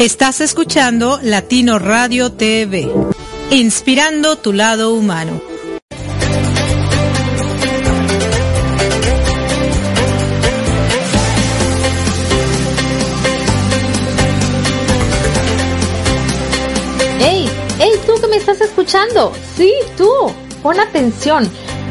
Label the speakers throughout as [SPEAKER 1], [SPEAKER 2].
[SPEAKER 1] Estás escuchando Latino Radio TV, inspirando tu lado humano.
[SPEAKER 2] ¡Ey! ¡Ey, tú que me estás escuchando! Sí, tú. Pon atención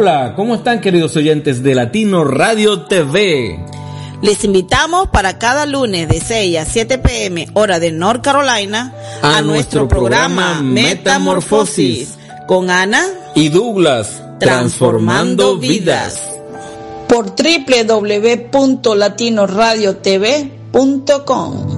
[SPEAKER 3] Hola, ¿cómo están queridos oyentes de Latino Radio TV?
[SPEAKER 4] Les invitamos para cada lunes de 6 a 7 pm hora de North Carolina
[SPEAKER 3] a, nuestro, programa, Metamorfosis
[SPEAKER 4] con Ana
[SPEAKER 3] y Douglas transformando vidas
[SPEAKER 5] por www.latinoradiotv.com.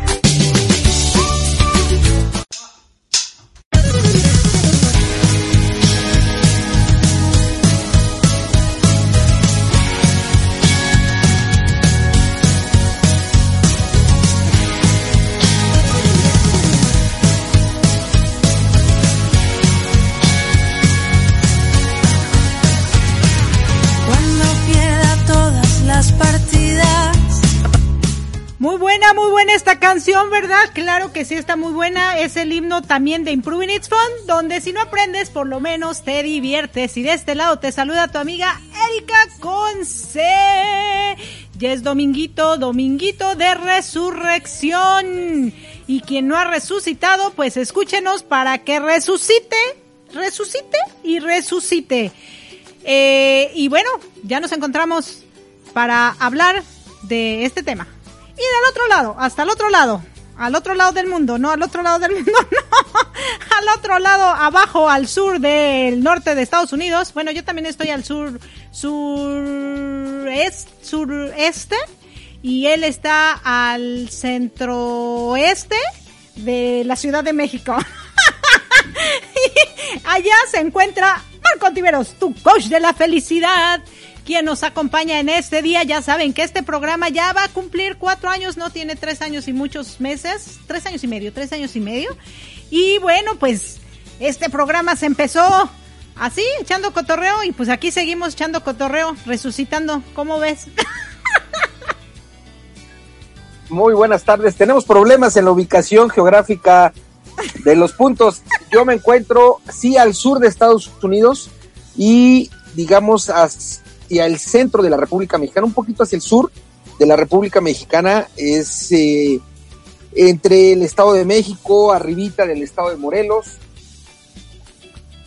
[SPEAKER 1] Buena esta canción, ¿verdad? Claro que sí está muy buena. Es el himno también de Improving It's Fun, donde si no aprendes, por lo menos te diviertes. Y de este lado te saluda tu amiga Erika Conce. Ya es dominguito, dominguito de resurrección. Y quien no ha resucitado, pues escúchenos para que resucite, resucite y resucite.
[SPEAKER 5] Eh, y bueno, ya nos encontramos para hablar de este tema. Y del otro lado, hasta el otro lado, al otro lado del mundo, no al otro lado del mundo, no, al otro lado, abajo, al sur del norte de Estados Unidos. Bueno, yo también estoy al sur, sur, est, sureste, y él está al centroeste de la Ciudad de México. Allá se encuentra Marco Tiveros, tu coach de la felicidad, quien nos acompaña en este día. Ya saben que este programa ya va a cumplir cuatro años, no tiene tres años y muchos meses, tres años y medio, tres años y medio. Y bueno, pues este programa se empezó así, echando cotorreo, y pues aquí seguimos echando cotorreo, resucitando. ¿Cómo ves?
[SPEAKER 6] Muy buenas tardes. Tenemos problemas en la ubicación geográfica de los puntos. Yo me encuentro, sí, al sur de Estados Unidos y, digamos, hacia el centro de la República Mexicana, un poquito hacia el sur de la República Mexicana, es eh, entre el Estado de México, arribita del Estado de Morelos,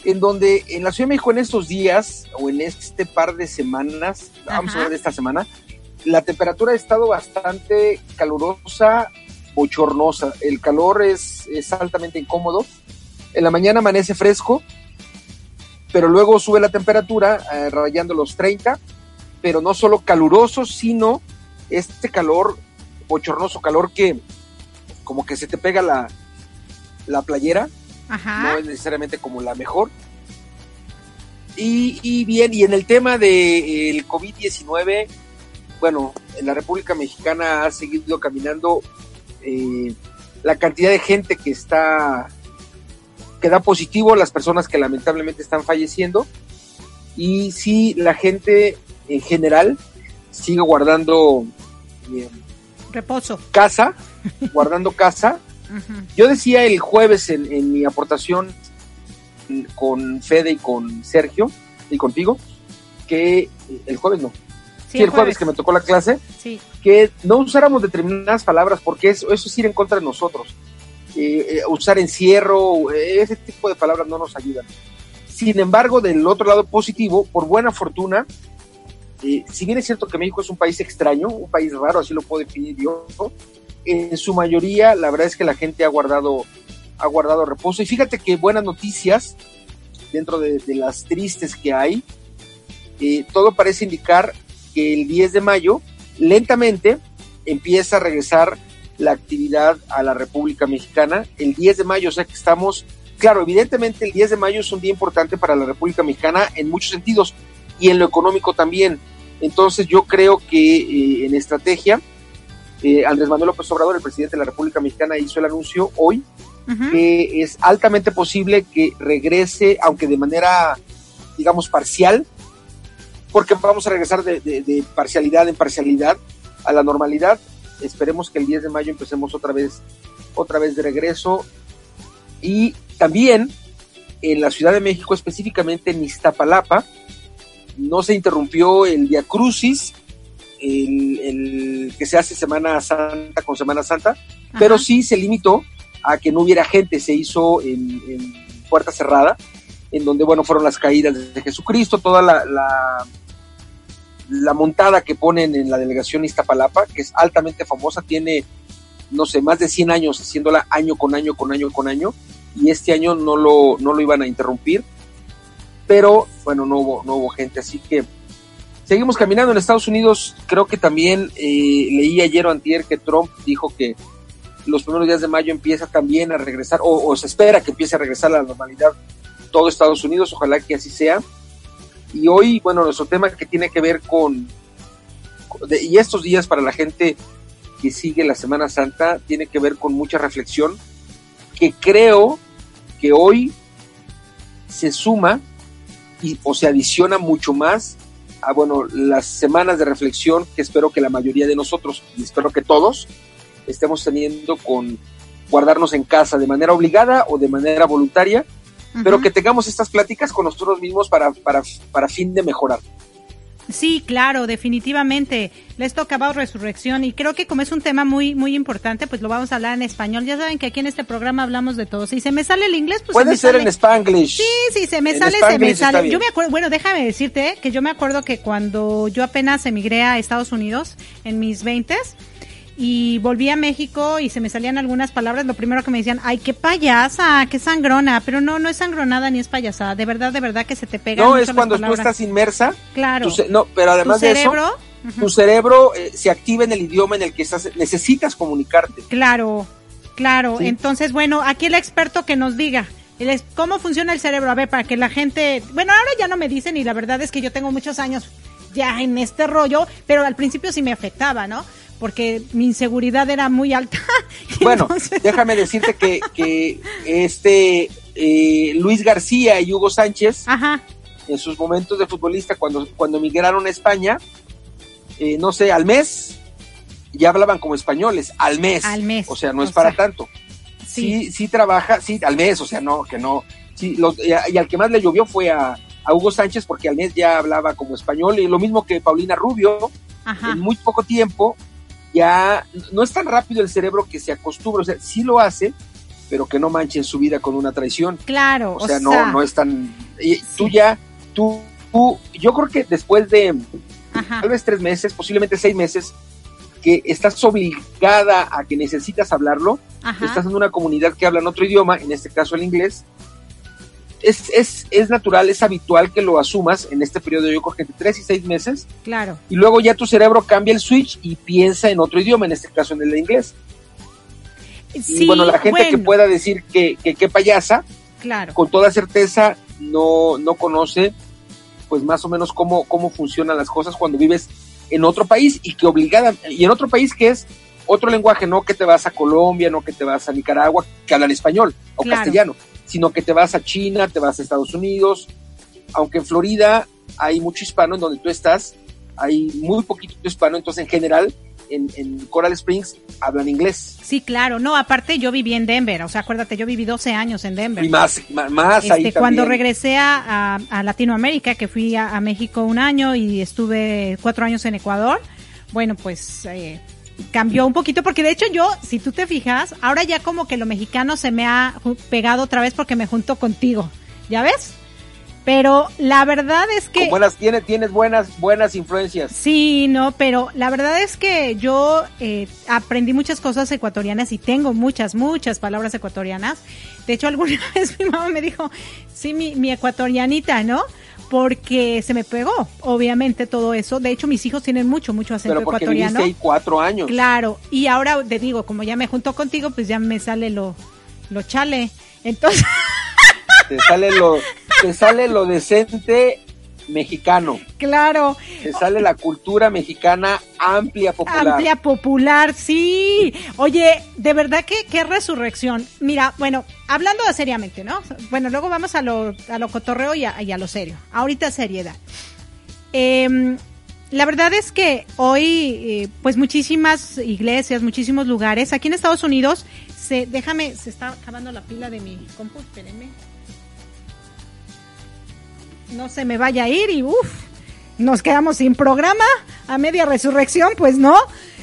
[SPEAKER 6] en donde en la Ciudad de México en estos días, o en este par de semanas, vamos a ver de esta semana, la temperatura ha estado bastante calurosa, bochornosa. El calor es, es altamente incómodo. En la mañana amanece fresco, pero luego sube la temperatura eh, rayando los 30, pero no solo caluroso, sino este calor bochornoso, calor que como que se te pega la, la playera, no es necesariamente como la mejor. Y, y bien, y en el tema del de, COVID-19, bueno, en la República Mexicana ha seguido caminando eh, la cantidad de gente que está, que da positivo, las personas que lamentablemente están falleciendo, y si la gente en general sigue guardando
[SPEAKER 5] eh, reposo.
[SPEAKER 6] Casa, guardando casa. Yo decía el jueves en, en mi aportación con Fede y con Sergio y contigo, que el jueves no, sí, el jueves. que me tocó la clase, que no usáramos determinadas palabras porque eso, eso es ir en contra de nosotros. Eh, usar encierro, ese tipo de palabras no nos ayudan. Sin embargo, del otro lado positivo, por buena fortuna, eh, si bien es cierto que México es un país extraño, un país raro, así lo puedo definir yo, en su mayoría la verdad es que la gente ha guardado, ha guardado reposo. Y fíjate que buenas noticias, dentro de, de las tristes que hay, eh, todo parece indicar que el 10 de mayo lentamente empieza a regresar la actividad a la República Mexicana. El 10 de mayo, o sea que estamos, claro, evidentemente el 10 de mayo es un día importante para la República Mexicana en muchos sentidos y en lo económico también. Entonces yo creo que eh, en estrategia, eh, Andrés Manuel López Obrador, el presidente de la República Mexicana, hizo el anuncio hoy uh -huh. que es altamente posible que regrese, aunque de manera, digamos, parcial, porque vamos a regresar de, de, de, parcialidad en parcialidad a la normalidad. Esperemos que el 10 de mayo empecemos otra vez, otra vez de regreso. Y también en la Ciudad de México, específicamente en Iztapalapa, no se interrumpió el Via Crucis, el, el, que se hace Semana Santa con Semana Santa, Ajá. pero sí se limitó a que no hubiera gente, se hizo en, en puerta cerrada, en donde, bueno, fueron las caídas de Jesucristo, toda la, la la montada que ponen en la delegación Iztapalapa, que es altamente famosa, tiene, no sé, más de 100 años haciéndola año con año, con año, con año, y este año no lo, no lo iban a interrumpir, pero bueno, no hubo, no hubo gente, así que seguimos caminando en Estados Unidos, creo que también eh, leí ayer o antier que Trump dijo que los primeros días de mayo empieza también a regresar, o, o se espera que empiece a regresar a la normalidad todo Estados Unidos, ojalá que así sea, y hoy, bueno, nuestro tema que tiene que ver con, y estos días para la gente que sigue la Semana Santa, tiene que ver con mucha reflexión, que creo que hoy se suma y, o se adiciona mucho más a, bueno, las semanas de reflexión que espero que la mayoría de nosotros, y espero que todos, estemos teniendo con guardarnos en casa de manera obligada o de manera voluntaria, pero que tengamos estas pláticas con nosotros mismos para, para, para fin de mejorar.
[SPEAKER 5] Sí, claro, definitivamente. Les toca about resurrección y creo que como es un tema muy muy importante, pues lo vamos a hablar en español. Ya saben que aquí en este programa hablamos de todo. Si se me sale el inglés, pues
[SPEAKER 6] Puede
[SPEAKER 5] se me
[SPEAKER 6] ser
[SPEAKER 5] sale.
[SPEAKER 6] en Spanglish.
[SPEAKER 5] Sí, sí, se me
[SPEAKER 6] En
[SPEAKER 5] sale, se me sale.
[SPEAKER 6] bien.
[SPEAKER 5] Yo me acuerdo, bueno, déjame decirte que yo me acuerdo que cuando yo apenas emigré a Estados Unidos en mis veintes y volví a México y se me salían algunas palabras, lo primero que me decían, ay, qué payasa, qué sangrona, pero no, no es sangronada ni es payasada, de verdad, de verdad que se te pega.
[SPEAKER 6] No, es cuando tú estás inmersa.
[SPEAKER 5] Claro.
[SPEAKER 6] tu no, pero además
[SPEAKER 5] Tu
[SPEAKER 6] de
[SPEAKER 5] cerebro,
[SPEAKER 6] eso, tu cerebro eh, se activa en el idioma en el que estás, necesitas comunicarte.
[SPEAKER 5] Claro, claro.
[SPEAKER 6] Sí.
[SPEAKER 5] Entonces, bueno, aquí el experto que nos diga cómo funciona el cerebro. A ver, para que la gente. Bueno, ahora ya no me dicen y la verdad es que yo tengo muchos años ya en este rollo, pero al principio sí me afectaba, ¿no? Porque mi inseguridad era muy alta.
[SPEAKER 6] Bueno,
[SPEAKER 5] entonces-
[SPEAKER 6] déjame decirte que, que este eh, Luis García y Hugo Sánchez,
[SPEAKER 5] Ajá,
[SPEAKER 6] en sus momentos de futbolista, cuando, cuando migraron a España, eh, no sé, al mes, ya hablaban como españoles, al mes.
[SPEAKER 5] Al mes,
[SPEAKER 6] O sea, no es para
[SPEAKER 5] sea,
[SPEAKER 6] tanto.
[SPEAKER 5] sí.
[SPEAKER 6] Sí, sí trabaja, sí, al mes, o sea, no, que no. Sí, los- y, a- y al que más le llovió fue a, a Hugo Sánchez porque al mes ya hablaba como español y lo mismo que Paulina Rubio,
[SPEAKER 5] Ajá.
[SPEAKER 6] en muy poco tiempo ya no es tan rápido el cerebro que se acostumbra, o sea, sí lo hace, pero que no manche en su vida con una traición.
[SPEAKER 5] Claro.
[SPEAKER 6] O sea, no, no es tan... y Tú ya, tú, tú, yo creo que después de
[SPEAKER 5] Ajá.
[SPEAKER 6] tal vez tres meses, posiblemente seis meses, que estás obligada a que necesitas hablarlo,
[SPEAKER 5] Ajá.
[SPEAKER 6] estás en una comunidad que habla en otro idioma, en este caso el inglés, es, es, es natural, es habitual que lo asumas en este periodo, yo creo que entre tres y seis meses,
[SPEAKER 5] Claro.
[SPEAKER 6] y luego ya tu cerebro cambia el switch y piensa en otro idioma, en este caso en el inglés.
[SPEAKER 5] Sí,
[SPEAKER 6] y bueno, la gente que pueda decir que, que, que payasa,
[SPEAKER 5] Claro.
[SPEAKER 6] con toda certeza no, no conoce pues más o menos cómo, cómo funcionan las cosas cuando vives en otro país y que obligada, y en otro país que es otro lenguaje, no que te vas a Colombia, no que te vas a Nicaragua, que hablan español o
[SPEAKER 5] Claro.
[SPEAKER 6] castellano, sino que te vas a China, te vas a Estados Unidos, aunque en Florida hay mucho hispano en donde tú estás, hay muy poquito hispano, entonces en general en, en Coral Springs hablan inglés.
[SPEAKER 5] Sí, claro. No, aparte yo viví en Denver. O sea, acuérdate, yo viví 12 años en Denver.
[SPEAKER 6] Y más, más, más ahí
[SPEAKER 5] Este, cuando
[SPEAKER 6] también.
[SPEAKER 5] regresé a Latinoamérica, que fui a, a México un año y estuve cuatro años en Ecuador, bueno, pues eh, cambió un poquito, porque de hecho yo, si tú te fijas, ahora ya como que lo mexicano se me ha pegado otra vez porque me junto contigo, ¿ya ves? Pero la verdad es que...
[SPEAKER 6] Con buenas, tiene, tienes buenas, buenas influencias.
[SPEAKER 5] Sí, no, pero la verdad es que yo eh, aprendí muchas cosas ecuatorianas y tengo muchas, muchas palabras ecuatorianas. De hecho, alguna vez mi mamá me dijo, sí, mi, mi ecuatorianita, ¿no? Porque se me pegó, obviamente, todo eso. De hecho, mis hijos tienen mucho, mucho acento
[SPEAKER 6] Pero porque
[SPEAKER 5] ecuatoriano.
[SPEAKER 6] ahí cuatro años.
[SPEAKER 5] Claro, y ahora te digo, como ya me junto contigo, pues ya me sale lo, lo chale. Entonces,
[SPEAKER 6] Te sale lo, te sale lo decente mexicano.
[SPEAKER 5] claro,
[SPEAKER 6] Te sale la cultura mexicana amplia, popular.
[SPEAKER 5] Amplia popular, sí. Oye, de verdad que qué resurrección. Mira, bueno, hablando seriamente, ¿no? Bueno, luego vamos a lo, a lo cotorreo y a, y a lo serio. Ahorita seriedad. Em, la verdad es que hoy, eh, pues muchísimas iglesias, muchísimos lugares, aquí en Estados Unidos, se, déjame, se está acabando la pila de mi compu, espérenme. No se me vaya a ir y uff, nos quedamos sin programa a media resurrección, pues no.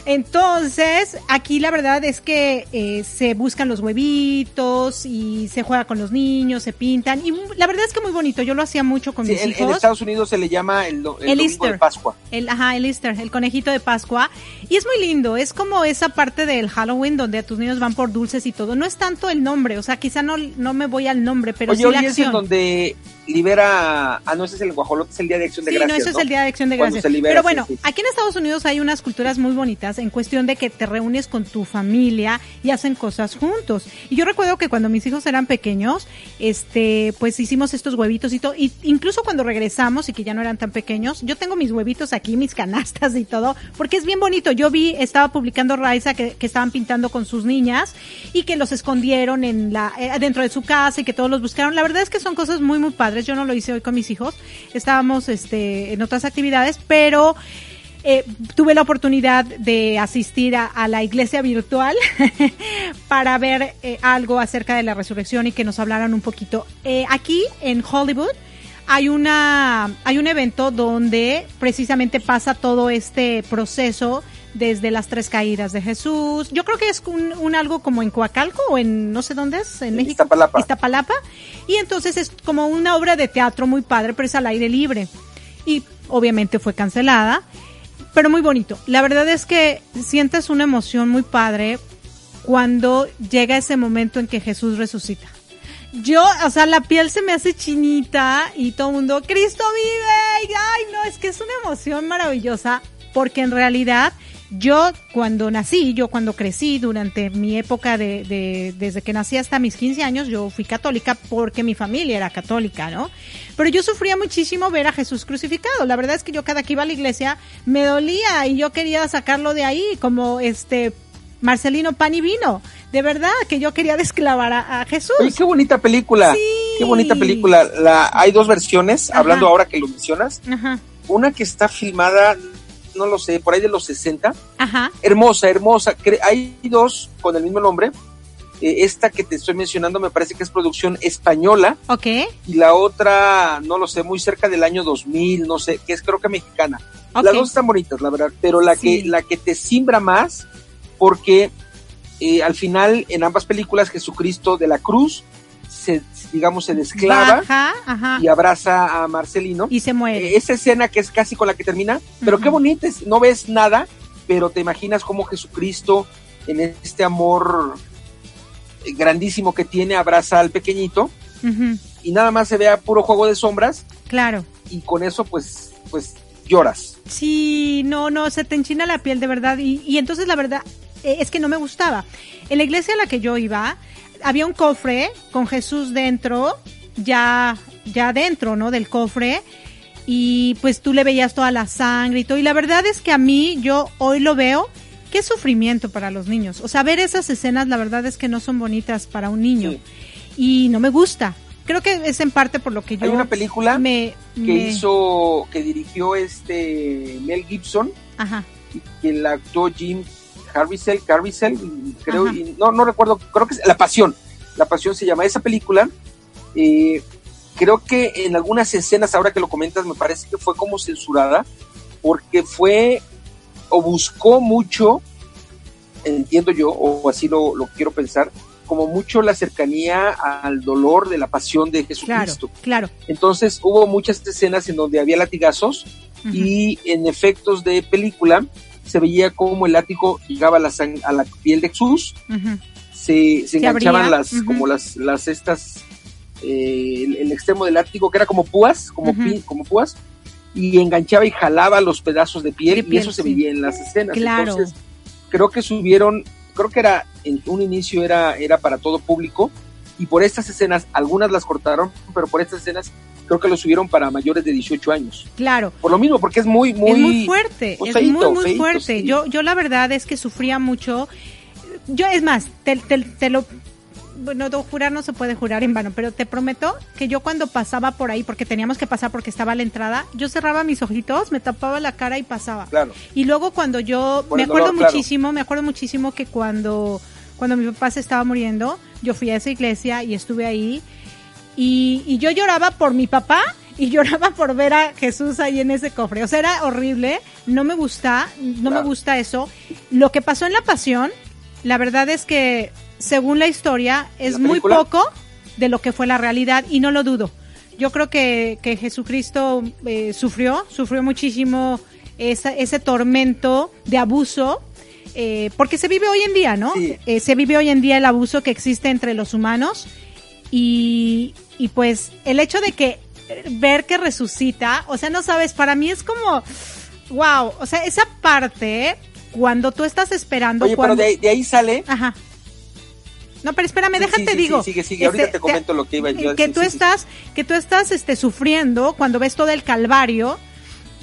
[SPEAKER 5] Entonces, aquí la verdad es que eh, se buscan los huevitos y se juega con los niños, se pintan. Y la verdad es que muy bonito. Yo lo hacía mucho con
[SPEAKER 6] Sí,
[SPEAKER 5] mis
[SPEAKER 6] en,
[SPEAKER 5] hijos.
[SPEAKER 6] en Estados Unidos se le llama el, el
[SPEAKER 5] El Easter.
[SPEAKER 6] de Pascua.
[SPEAKER 5] El, ajá, el Easter, el conejito de Pascua. Y es muy lindo, es como esa parte del Halloween donde a tus niños van por dulces y todo. No es tanto el nombre, o sea, quizá no, no me voy al nombre, pero
[SPEAKER 6] Oye,
[SPEAKER 5] sí la
[SPEAKER 6] es en
[SPEAKER 5] acción.
[SPEAKER 6] donde libera... Ah, no, ese es el guajolote, es el Día de Acción de
[SPEAKER 5] Sí,
[SPEAKER 6] Gracias,
[SPEAKER 5] no, ese es el Día de Acción de Gracias.
[SPEAKER 6] libera,
[SPEAKER 5] Pero bueno,
[SPEAKER 6] sí.
[SPEAKER 5] aquí en Estados Unidos hay unas culturas muy bonitas en cuestión de que te reúnes con tu familia y hacen cosas juntos. Y yo recuerdo que cuando mis hijos eran pequeños, este, pues hicimos estos huevitos y todo. Y incluso cuando regresamos y que ya no eran tan pequeños, yo tengo mis huevitos aquí, mis canastas y todo, porque es bien bonito. Yo vi, estaba publicando Raiza que, que estaban pintando con sus niñas y que los escondieron en la, eh, dentro de su casa y que todos los buscaron. La verdad es que son cosas muy, muy padres. Yo no lo hice hoy con mis hijos. Estábamos, este, en otras actividades, pero, eh, tuve la oportunidad de asistir a, a la iglesia virtual para ver eh, algo acerca de la resurrección y que nos hablaran un poquito. Eh, aquí en Hollywood hay una hay un evento donde precisamente pasa todo este proceso desde las tres caídas de Jesús. Yo creo que es un, un algo como en Coacalco o en no sé dónde es, en México.
[SPEAKER 6] Iztapalapa.
[SPEAKER 5] Iztapalapa. Y entonces es como una obra de teatro muy padre, pero es al aire libre. Y obviamente fue cancelada, pero muy bonito. La verdad es que sientes una emoción muy padre cuando llega ese momento en que Jesús resucita. Yo, o sea, la piel se me hace chinita y todo el mundo, Cristo vive, y, ay, no, es que es una emoción maravillosa, porque en realidad yo cuando nací, yo cuando crecí, durante mi época de, de, desde que nací hasta mis 15 años, yo fui católica porque mi familia era católica, ¿no? Pero yo sufría muchísimo ver a Jesús crucificado. La verdad es que yo cada que iba a la iglesia me dolía y yo quería sacarlo de ahí, como este Marcelino Pan y Vino. De verdad que yo quería desclavar a, a Jesús.
[SPEAKER 6] Oye, qué bonita película.
[SPEAKER 5] Sí.
[SPEAKER 6] Qué bonita película. La, hay dos versiones,
[SPEAKER 5] Ajá.
[SPEAKER 6] hablando ahora que lo mencionas.
[SPEAKER 5] Ajá,
[SPEAKER 6] Una que está filmada, no lo sé, por ahí de los 60.
[SPEAKER 5] ajá,
[SPEAKER 6] Hermosa, hermosa. Hay dos con el mismo nombre. Eh, esta que te estoy mencionando me parece que es producción española
[SPEAKER 5] ok,
[SPEAKER 6] y la otra, no lo sé, muy cerca del año 2000, no sé, que es creo que mexicana. Las dos están bonitas, la verdad, pero la
[SPEAKER 5] Sí.
[SPEAKER 6] que la que te simbra más porque eh, al final en ambas películas Jesucristo de la cruz se digamos se desclava
[SPEAKER 5] Baja, ajá,
[SPEAKER 6] y abraza a Marcelino.
[SPEAKER 5] y se muere.
[SPEAKER 6] Eh, esa escena que es casi con la que termina, pero qué bonita es, no ves nada, pero te imaginas cómo Jesucristo en este amor eh, grandísimo que tiene abraza al pequeñito y nada más se ve a puro juego de sombras
[SPEAKER 5] Claro.
[SPEAKER 6] y con eso pues pues lloras.
[SPEAKER 5] Sí, no, no, se te enchina la piel de verdad. Y, y entonces la verdad eh, es que no me gustaba. En la iglesia a la que yo iba, había un cofre con Jesús dentro, ya, ya dentro, ¿no? Del cofre. Y pues tú le veías toda la sangre y todo. Y la verdad es que a mí, yo hoy lo veo, qué sufrimiento para los niños. O sea, ver esas escenas, la verdad es que no son bonitas para un niño.
[SPEAKER 6] Sí.
[SPEAKER 5] Y no me gusta. Creo que es en parte por lo que yo
[SPEAKER 6] Hay una película
[SPEAKER 5] me,
[SPEAKER 6] que
[SPEAKER 5] me-
[SPEAKER 6] hizo que dirigió este Mel Gibson
[SPEAKER 5] Ajá.
[SPEAKER 6] que la actuó Jim Caviezel, Caviezel, creo,
[SPEAKER 5] Ajá.
[SPEAKER 6] y no, no recuerdo, creo que es La Pasión, La Pasión se llama esa película, eh, creo que en algunas escenas, ahora que lo comentas, me parece que fue como censurada, porque fue o buscó mucho, entiendo yo, o así lo, lo quiero pensar, como mucho la cercanía al dolor de la pasión de
[SPEAKER 5] Claro,
[SPEAKER 6] Jesucristo.
[SPEAKER 5] claro.
[SPEAKER 6] Entonces hubo muchas escenas en donde había latigazos y en efectos de película se veía como el látigo llegaba a la, a la piel de Jesús, se, se enganchaban
[SPEAKER 5] abría,
[SPEAKER 6] las, como las, las estas, eh, el, el extremo del látigo que era como púas, como, pi- como púas, y enganchaba y jalaba los pedazos de piel,
[SPEAKER 5] De
[SPEAKER 6] y eso se veía en las escenas.
[SPEAKER 5] Claro.
[SPEAKER 6] Entonces, creo que subieron, creo que era, en un inicio era, era para todo público, y por estas escenas, algunas las cortaron, pero por estas escenas creo que lo subieron para mayores de 18 años.
[SPEAKER 5] Claro.
[SPEAKER 6] Por lo mismo, porque es muy, muy,
[SPEAKER 5] es muy fuerte,
[SPEAKER 6] muy
[SPEAKER 5] es muy, muy fuerte.
[SPEAKER 6] sí.
[SPEAKER 5] Yo, yo la verdad es que sufría mucho. Yo, es más, te, te, te lo. Bueno, no, jurar no se puede jurar en vano, pero te prometo que yo cuando pasaba por ahí, porque teníamos que pasar porque estaba la entrada, yo cerraba mis ojitos, me tapaba la cara y pasaba.
[SPEAKER 6] Claro.
[SPEAKER 5] Y luego cuando yo,
[SPEAKER 6] Por
[SPEAKER 5] me acuerdo
[SPEAKER 6] dolor, claro.
[SPEAKER 5] muchísimo, me acuerdo muchísimo que cuando, cuando mi papá se estaba muriendo, yo fui a esa iglesia y estuve ahí y, y yo lloraba por mi papá y lloraba por ver a Jesús ahí en ese cofre. O sea, era horrible, no me gusta, no me gusta eso. Lo que pasó en la pasión, la verdad es que, según la historia, es
[SPEAKER 6] ¿La
[SPEAKER 5] muy poco de lo que fue la realidad y no lo dudo. Yo creo que, que Jesucristo eh, sufrió, sufrió muchísimo esa- ese tormento de abuso, eh, porque se vive hoy en día, ¿no?
[SPEAKER 6] Sí.
[SPEAKER 5] Eh, se vive hoy en día el abuso que existe entre los humanos y, y pues el hecho de que ver que resucita, o sea, no sabes, para mí es como, wow, o sea, esa parte, cuando tú estás esperando...
[SPEAKER 6] Oye,
[SPEAKER 5] cuando...
[SPEAKER 6] pero de ahí, de ahí sale.
[SPEAKER 5] Ajá. No, pero espérame,
[SPEAKER 6] Sí,
[SPEAKER 5] déjate
[SPEAKER 6] sí, sí,
[SPEAKER 5] digo.
[SPEAKER 6] sigue, sigue. Ahorita
[SPEAKER 5] Este,
[SPEAKER 6] te comento lo que iba yo a
[SPEAKER 5] Que tú estás, que tú estás este sufriendo cuando ves todo el calvario,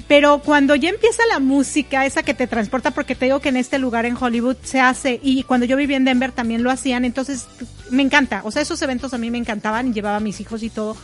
[SPEAKER 5] pero cuando ya empieza la música, esa que te transporta, porque te digo que en este lugar en Hollywood se hace, y cuando yo vivía en Denver también lo hacían, entonces me encanta. O sea, esos eventos a mí me encantaban y llevaba a mis hijos y todo.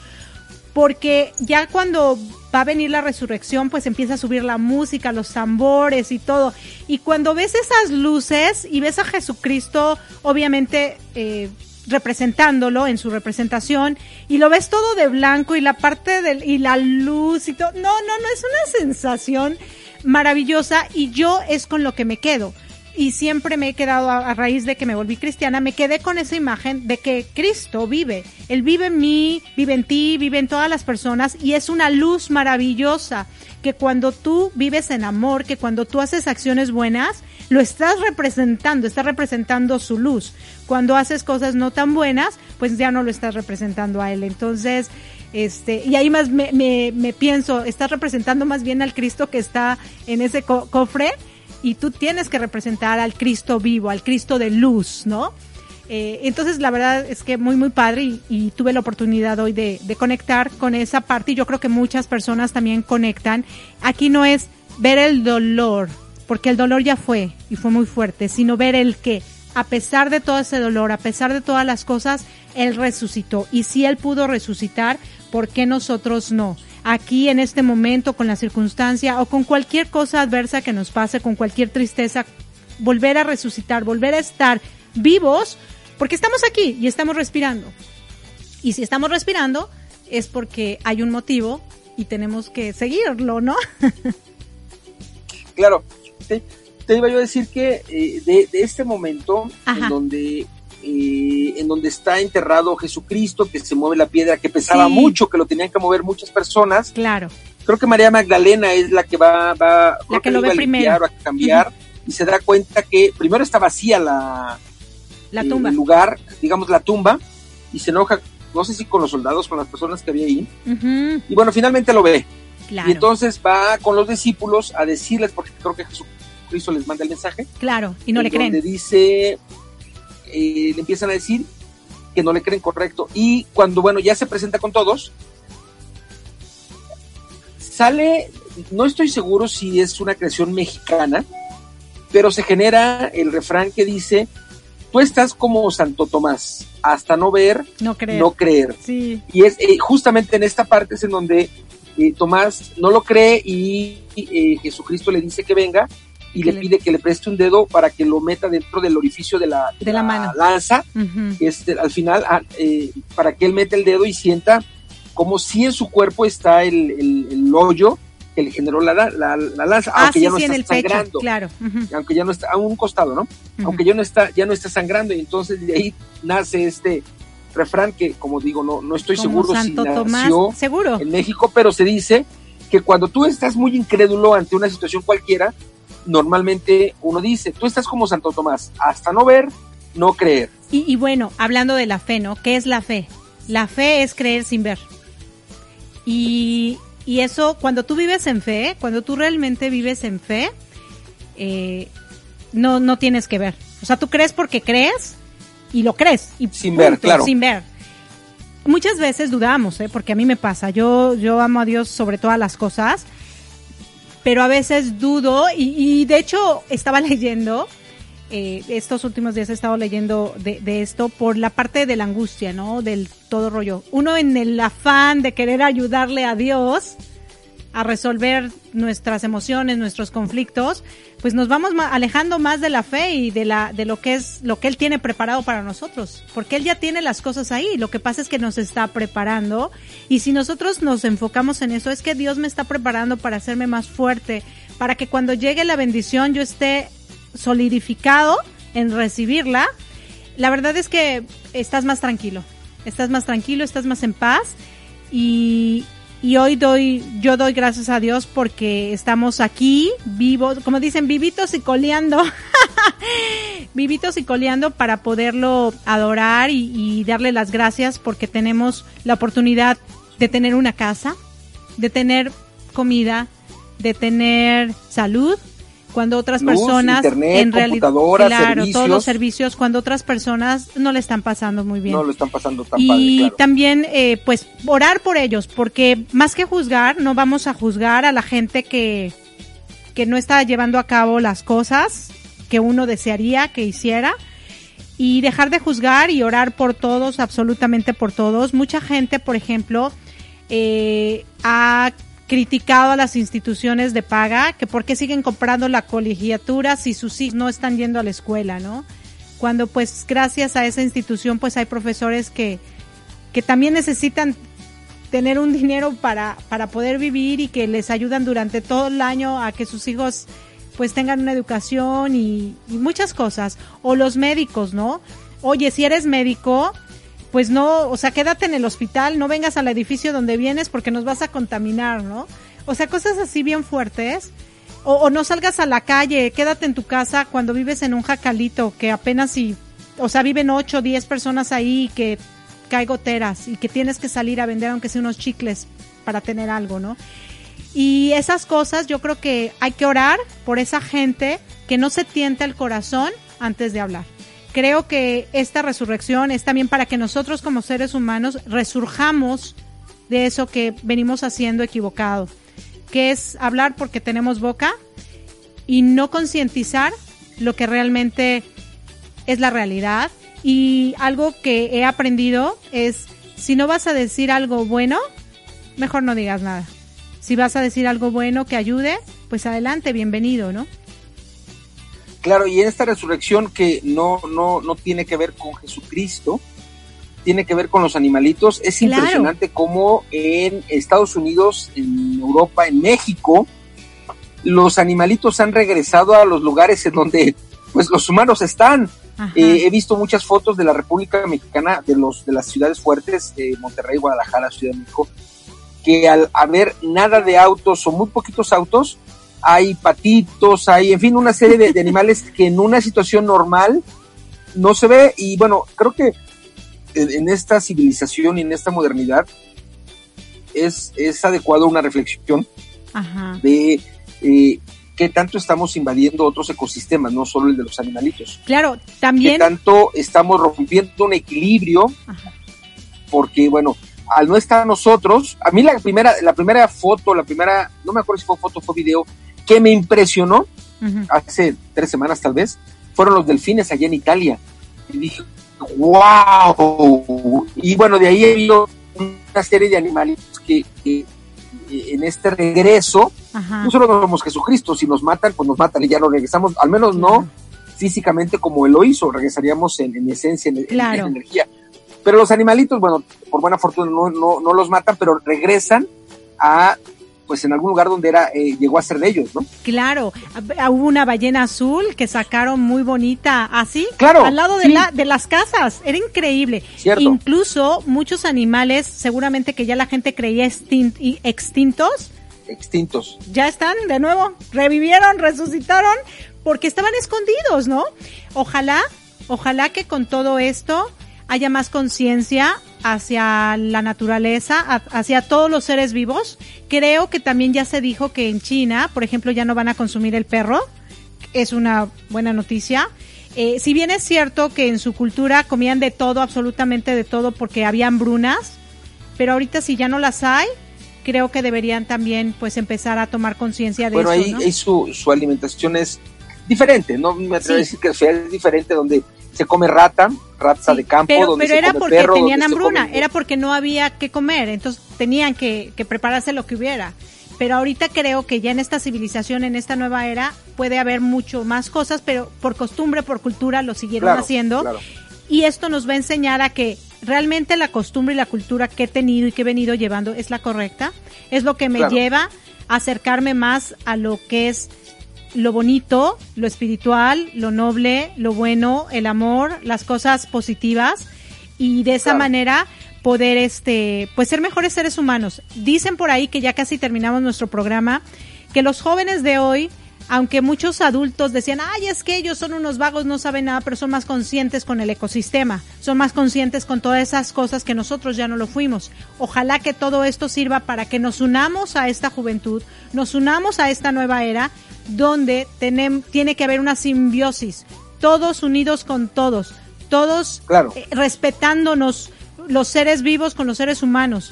[SPEAKER 5] Porque ya cuando va a venir la resurrección, pues empieza a subir la música, los tambores y todo. Y cuando ves esas luces y ves a Jesucristo, obviamente, eh, representándolo en su representación y lo ves todo de blanco y la parte del y la luz y todo. No, no, no es una sensación maravillosa y yo es con lo que me quedo. Y siempre me he quedado a, raíz de que me volví cristiana, me quedé con esa imagen de que Cristo vive. Él vive en mí, vive en ti, vive en todas las personas y es una luz maravillosa que cuando tú vives en amor, que cuando tú haces acciones buenas, lo estás representando, estás representando su luz. Cuando haces cosas no tan buenas, pues ya no lo estás representando a él. Entonces, este, y ahí más me, me, pienso, estás representando más bien al Cristo que está en ese co- cofre y tú tienes que representar al Cristo vivo, al Cristo de luz, ¿no? Eh, entonces la verdad es que muy muy padre y, y tuve la oportunidad hoy de, de conectar con esa parte y yo creo que muchas personas también conectan. Aquí no es ver el dolor, porque el dolor ya fue y fue muy fuerte, sino ver el que a pesar de todo ese dolor, a pesar de todas las cosas, Él resucitó. Y si Él pudo resucitar, ¿por qué nosotros no? Aquí en este momento, con la circunstancia o con cualquier cosa adversa que nos pase, con cualquier tristeza, volver a resucitar, volver a estar vivos, porque estamos aquí y estamos respirando. Y si estamos respirando, es porque hay un motivo y tenemos que seguirlo, ¿no?
[SPEAKER 6] Claro, te, te iba yo a decir que eh, de, de este momento
[SPEAKER 5] Ajá.
[SPEAKER 6] en donde eh, en donde está enterrado Jesucristo, que se mueve la piedra, que pesaba
[SPEAKER 5] Sí.
[SPEAKER 6] mucho, que lo tenían que mover muchas personas.
[SPEAKER 5] Claro.
[SPEAKER 6] Creo que María Magdalena es la que va, va creo
[SPEAKER 5] que lo ve
[SPEAKER 6] a
[SPEAKER 5] primero.
[SPEAKER 6] a cambiar y se da cuenta que primero está vacía la,
[SPEAKER 5] La
[SPEAKER 6] eh,
[SPEAKER 5] tumba.
[SPEAKER 6] el lugar, digamos la tumba, y se enoja, no sé si con los soldados, con las personas que había ahí, y bueno, finalmente lo ve.
[SPEAKER 5] Claro.
[SPEAKER 6] Y entonces va con los discípulos a decirles, porque creo que Jesucristo les manda el mensaje,
[SPEAKER 5] claro. Y no le creen.
[SPEAKER 6] donde dice, eh, le empiezan a decir que no le creen correcto. Y cuando, bueno, ya se presenta con todos, sale, no estoy seguro si es una creación mexicana, pero se genera el refrán que dice, tú estás como Santo Tomás, hasta no ver,
[SPEAKER 5] No creen.
[SPEAKER 6] no creer.
[SPEAKER 5] Sí.
[SPEAKER 6] Y es eh, justamente en esta parte es en donde eh, Tomás no lo cree y eh, Jesucristo le dice que venga y le
[SPEAKER 5] le-
[SPEAKER 6] pide que le preste un dedo para que lo meta dentro del orificio de la,
[SPEAKER 5] De la mano.
[SPEAKER 6] lanza,
[SPEAKER 5] Ujú.
[SPEAKER 6] que es de- al final, ah, eh, para que él meta el dedo y sienta como si en su cuerpo está el, el- el hoyo que le generó la, la, la lanza,
[SPEAKER 5] Ah,
[SPEAKER 6] aunque
[SPEAKER 5] sí,
[SPEAKER 6] ya no
[SPEAKER 5] sí,
[SPEAKER 6] está
[SPEAKER 5] pecho.
[SPEAKER 6] sangrando,
[SPEAKER 5] Claro.
[SPEAKER 6] Aunque ya no está a un costado, ¿no? aunque ya no está, ya no está sangrando, y entonces de ahí nace este refrán que, como digo, no, no estoy
[SPEAKER 5] Como
[SPEAKER 6] seguro
[SPEAKER 5] Santo
[SPEAKER 6] si
[SPEAKER 5] Tomás.
[SPEAKER 6] nació
[SPEAKER 5] Seguro.
[SPEAKER 6] en México, pero se dice que cuando tú estás muy incrédulo ante una situación cualquiera, normalmente uno dice, tú estás como Santo Tomás, hasta no ver, no creer.
[SPEAKER 5] Y, y bueno, hablando de la fe, ¿no? ¿Qué es la fe? La fe es creer sin ver. Y, y eso, cuando tú vives en fe, cuando tú realmente vives en fe, eh, no, no tienes que ver. O sea, tú crees porque crees y lo crees. Y
[SPEAKER 6] Sin ver, claro.
[SPEAKER 5] Sin ver. Muchas veces dudamos, ¿eh? porque a mí me pasa. Yo, yo amo a Dios sobre todas las cosas, pero a veces dudo y, y de hecho estaba leyendo eh, estos últimos días he estado leyendo de, de esto por la parte de la angustia, ¿no? Del todo rollo. Uno en el afán de querer ayudarle a Dios a resolver nuestras emociones, nuestros conflictos, pues nos vamos alejando más de la fe y de la de lo que es lo que él tiene preparado para nosotros, porque él ya tiene las cosas ahí, lo que pasa es que nos está preparando. Y si nosotros nos enfocamos en eso es que Dios me está preparando para hacerme más fuerte, para que cuando llegue la bendición yo esté solidificado en recibirla. La verdad es que estás más tranquilo, estás más tranquilo, estás más en paz. Y, y hoy doy, yo doy gracias a Dios porque estamos aquí vivos, como dicen, vivitos y coleando, vivitos y coleando para poderlo adorar y, y darle las gracias porque tenemos la oportunidad de tener una casa, de tener comida, de tener salud, cuando otras
[SPEAKER 6] Luz,
[SPEAKER 5] personas
[SPEAKER 6] internet,
[SPEAKER 5] en realidad, claro, todos los
[SPEAKER 6] servicios.
[SPEAKER 5] servicios, cuando otras personas no le están pasando muy bien
[SPEAKER 6] No lo están pasando tan
[SPEAKER 5] y
[SPEAKER 6] padre, claro.
[SPEAKER 5] también eh, pues orar por ellos porque más que juzgar no vamos a juzgar a la gente que que no está llevando a cabo las cosas que uno desearía que hiciera y dejar de juzgar y orar por todos absolutamente por todos mucha gente por ejemplo eh, ha criticado a las instituciones de paga que por qué siguen comprando la colegiatura si sus hijos no están yendo a la escuela no cuando pues gracias a esa institución pues hay profesores que, que también necesitan tener un dinero para, para poder vivir y que les ayudan durante todo el año a que sus hijos pues tengan una educación y, y muchas cosas. O los médicos, ¿no? Oye, si eres médico, pues no, o sea, quédate en el hospital, no vengas al edificio donde vienes porque nos vas a contaminar, ¿no? O sea, cosas así bien fuertes. O, no salgas a la calle, quédate en tu casa cuando vives en un jacalito que apenas si, o sea, viven 8 o 10 personas ahí que cae goteras y que tienes que salir a vender aunque sea unos chicles para tener algo, ¿no? Y esas cosas yo creo que hay que orar por esa gente que no se tienta el corazón antes de hablar. Creo que esta resurrección es también para que nosotros como seres humanos resurjamos de eso que venimos haciendo equivocado, que es hablar porque tenemos boca y no concientizar lo que realmente es la realidad. Y algo que he aprendido es, si no vas a decir algo bueno, mejor no digas nada. Si vas a decir algo bueno que ayude, pues adelante, bienvenido, ¿no?
[SPEAKER 6] Claro, y en esta resurrección que no, no, no tiene que ver con Jesucristo, tiene que ver con los animalitos, es
[SPEAKER 5] Claro.
[SPEAKER 6] impresionante cómo en Estados Unidos, en Europa, en México, los animalitos han regresado a los lugares en donde pues los humanos están. Eh, he visto muchas fotos de la República Mexicana, de los de las ciudades fuertes, eh, Monterrey, Guadalajara, Ciudad de México, que al haber nada de autos o muy poquitos autos, hay patitos, hay, en fin, una serie de, de animales que en una situación normal no se ve. Y bueno, creo que en, en esta civilización y en esta modernidad es, es adecuado una reflexión
[SPEAKER 5] Ajá.
[SPEAKER 6] de eh, qué tanto estamos invadiendo otros ecosistemas, no solo el de los animalitos.
[SPEAKER 5] Claro,
[SPEAKER 6] Qué
[SPEAKER 5] también.
[SPEAKER 6] tanto estamos rompiendo un equilibrio,
[SPEAKER 5] Ajá.
[SPEAKER 6] porque bueno, al no estar nosotros, a mí la primera, la primera foto, la primera, no me acuerdo si fue foto o fue video, que me impresionó hace tres semanas tal vez, fueron los delfines allá en Italia. Y dije, wow. Y bueno, de ahí he habido una serie de animalitos que, que, en este regreso,
[SPEAKER 5] Ajá.
[SPEAKER 6] nosotros no somos Jesucristo, si nos matan, pues nos matan y ya no regresamos, al menos no físicamente como él lo hizo, regresaríamos en, en esencia, en, en energía. Pero los animalitos, bueno, por buena fortuna no, no, no los matan, pero regresan a, pues en algún lugar donde era, eh, llegó a ser de ellos, ¿no?
[SPEAKER 5] Claro, Ah, hubo una ballena azul que sacaron muy bonita, así,
[SPEAKER 6] Claro,
[SPEAKER 5] al lado de,
[SPEAKER 6] sí.
[SPEAKER 5] la, de las casas, era increíble.
[SPEAKER 6] Cierto.
[SPEAKER 5] Incluso muchos animales, seguramente que ya la gente creía extin- extintos,
[SPEAKER 6] Extintos.
[SPEAKER 5] ya están de nuevo, revivieron, resucitaron, porque estaban escondidos, ¿no? Ojalá, ojalá que con todo esto haya más conciencia hacia la naturaleza, hacia todos los seres vivos. Creo que también ya se dijo que en China, por ejemplo, ya no van a consumir el perro. Es una buena noticia. Eh, si bien es cierto que en su cultura comían de todo, absolutamente de todo, porque había hambrunas, pero ahorita si ya no las hay, creo que deberían también pues empezar a tomar conciencia de
[SPEAKER 6] Bueno,
[SPEAKER 5] eso,
[SPEAKER 6] ahí,
[SPEAKER 5] ¿no?
[SPEAKER 6] ahí su, su alimentación es diferente, no me atrevo a decir que es diferente, donde se come rata, rata
[SPEAKER 5] Sí,
[SPEAKER 6] de campo,
[SPEAKER 5] pero,
[SPEAKER 6] donde
[SPEAKER 5] pero
[SPEAKER 6] se
[SPEAKER 5] era
[SPEAKER 6] come
[SPEAKER 5] porque
[SPEAKER 6] perro,
[SPEAKER 5] tenían hambruna,
[SPEAKER 6] come-
[SPEAKER 5] era porque no había que comer, entonces tenían que, que prepararse lo que hubiera. Pero ahorita creo que ya en esta civilización, en esta nueva era, puede haber mucho más cosas, pero por costumbre, por cultura, lo siguieron
[SPEAKER 6] Claro,
[SPEAKER 5] haciendo.
[SPEAKER 6] claro.
[SPEAKER 5] Y esto nos va a enseñar a que realmente la costumbre y la cultura que he tenido y que he venido llevando es la correcta. Es lo que me
[SPEAKER 6] Claro.
[SPEAKER 5] lleva a acercarme más a lo que es lo bonito, lo espiritual, lo noble, lo bueno, el amor, las cosas positivas y de esa
[SPEAKER 6] Claro.
[SPEAKER 5] manera poder este pues ser mejores seres humanos. Dicen por ahí que ya casi terminamos nuestro programa que los jóvenes de hoy aunque muchos adultos decían, ay, es que ellos son unos vagos, no saben nada, pero son más conscientes con el ecosistema, son más conscientes con todas esas cosas que nosotros ya no lo fuimos. Ojalá que todo esto sirva para que nos unamos a esta juventud, nos unamos a esta nueva era, donde tenem- tiene que haber una simbiosis, todos unidos con todos, todos
[SPEAKER 6] Claro.
[SPEAKER 5] eh, respetándonos los seres vivos con los seres humanos.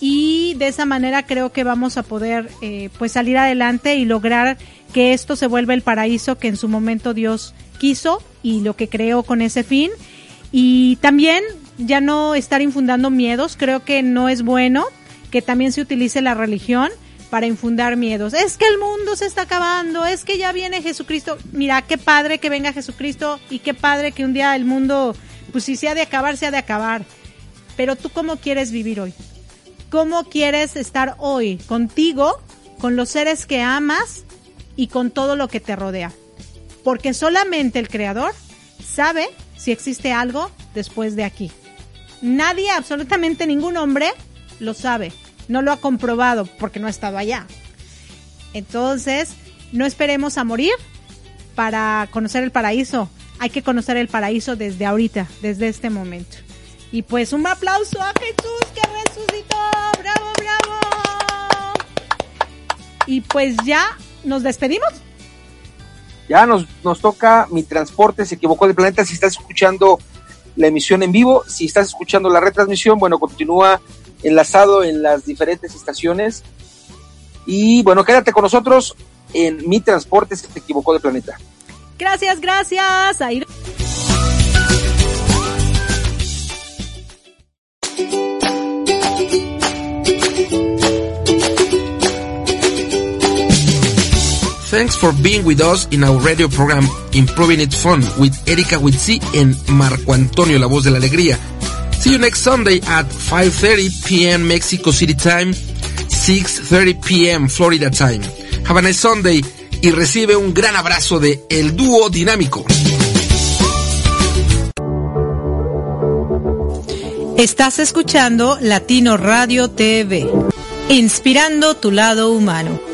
[SPEAKER 5] Y de esa manera creo que vamos a poder eh, pues salir adelante y lograr que esto se vuelva el paraíso que en su momento Dios quiso y lo que creó con ese fin. Y también ya no estar infundando miedos. Creo que no es bueno que también se utilice la religión para infundar miedos. Es que el mundo se está acabando, es que ya viene Jesucristo. Mira, qué padre que venga Jesucristo y qué padre que un día el mundo, pues si se ha de acabar, se ha de acabar. Pero tú cómo quieres vivir hoy? ¿Cómo quieres estar hoy contigo, con los seres que amas y con todo lo que te rodea? Porque solamente el Creador sabe si existe algo después de aquí. Nadie, absolutamente ningún hombre, lo sabe. No lo ha comprobado porque no ha estado allá. Entonces, no esperemos a morir para conocer el paraíso. Hay que conocer el paraíso desde ahorita, desde este momento. Y pues un aplauso a Jesús que resucitó. Bravo, bravo. Y pues ya nos despedimos.
[SPEAKER 6] Ya nos, nos toca Mi Transporte se equivocó de planeta. Si estás escuchando la emisión en vivo, si estás escuchando la retransmisión, bueno, continúa enlazado en las diferentes estaciones. Y bueno, quédate con nosotros en Mi Transporte se equivocó de planeta.
[SPEAKER 5] Gracias, gracias. Ahí...
[SPEAKER 7] Thanks for being with us in our radio program Improving It Fun with Erika Witsi and Marco Antonio, la voz de la alegría. See you next Sunday at 5.30 p.m. Mexico City time, 6.30 p.m. Florida time. Have a nice Sunday y recibe un gran abrazo de El Dúo Dinámico.
[SPEAKER 4] Estás escuchando Latino Radio TV, inspirando tu lado humano.